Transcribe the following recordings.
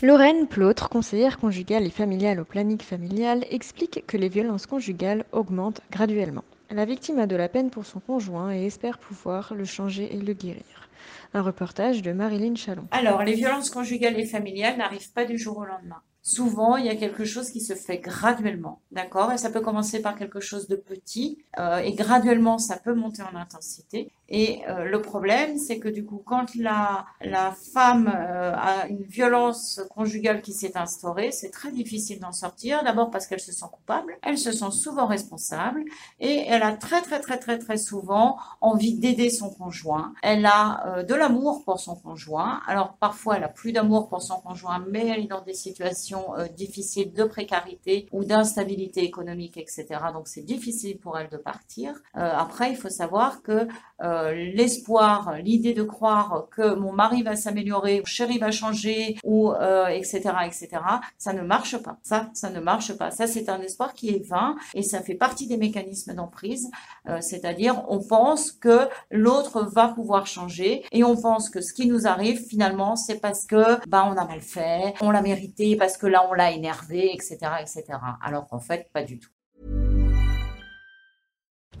Lorraine Plautre, conseillère conjugale et familiale au planning familial, explique que les violences conjugales augmentent graduellement. La victime a de la peine pour son conjoint et espère pouvoir le changer et le guérir. Un reportage de Marilyn Chalon. Alors, les violences conjugales et familiales n'arrivent pas du jour au lendemain. Souvent, il y a quelque chose qui se fait graduellement, d'accord? Et ça peut commencer par quelque chose de petit, euh, et graduellement, ça peut monter en intensité. Et euh, le problème, c'est que du coup, quand la, la femme euh, a une violence conjugale qui s'est instaurée, c'est très difficile d'en sortir. D'abord parce qu'elle se sent coupable, elle se sent souvent responsable et elle a très très très très très souvent envie d'aider son conjoint. Elle a de l'amour pour son conjoint. Alors parfois, elle a plus d'amour pour son conjoint, mais elle est dans des situations difficiles de précarité ou d'instabilité économique, etc. Donc c'est difficile pour elle de partir. après, il faut savoir que euh, l'espoir, l'idée de croire que mon mari va s'améliorer, mon chéri va changer, ou etc., euh, etc., ça ne marche pas. Ça, ça ne marche pas. Ça, c'est un espoir qui est vain et ça fait partie des mécanismes d'emprise. Euh, c'est-à-dire, on pense que l'autre va pouvoir changer et on pense que ce qui nous arrive finalement, c'est parce que bah on a mal fait, on l'a mérité, parce que là on l'a énervé, etc., etc. Alors qu'en fait, pas du tout.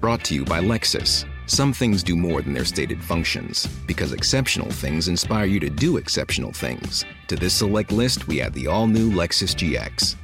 Brought to you by Lexus. Some things do more than their stated functions, because exceptional things inspire you to do exceptional things. To this select list, we add the all new Lexus GX.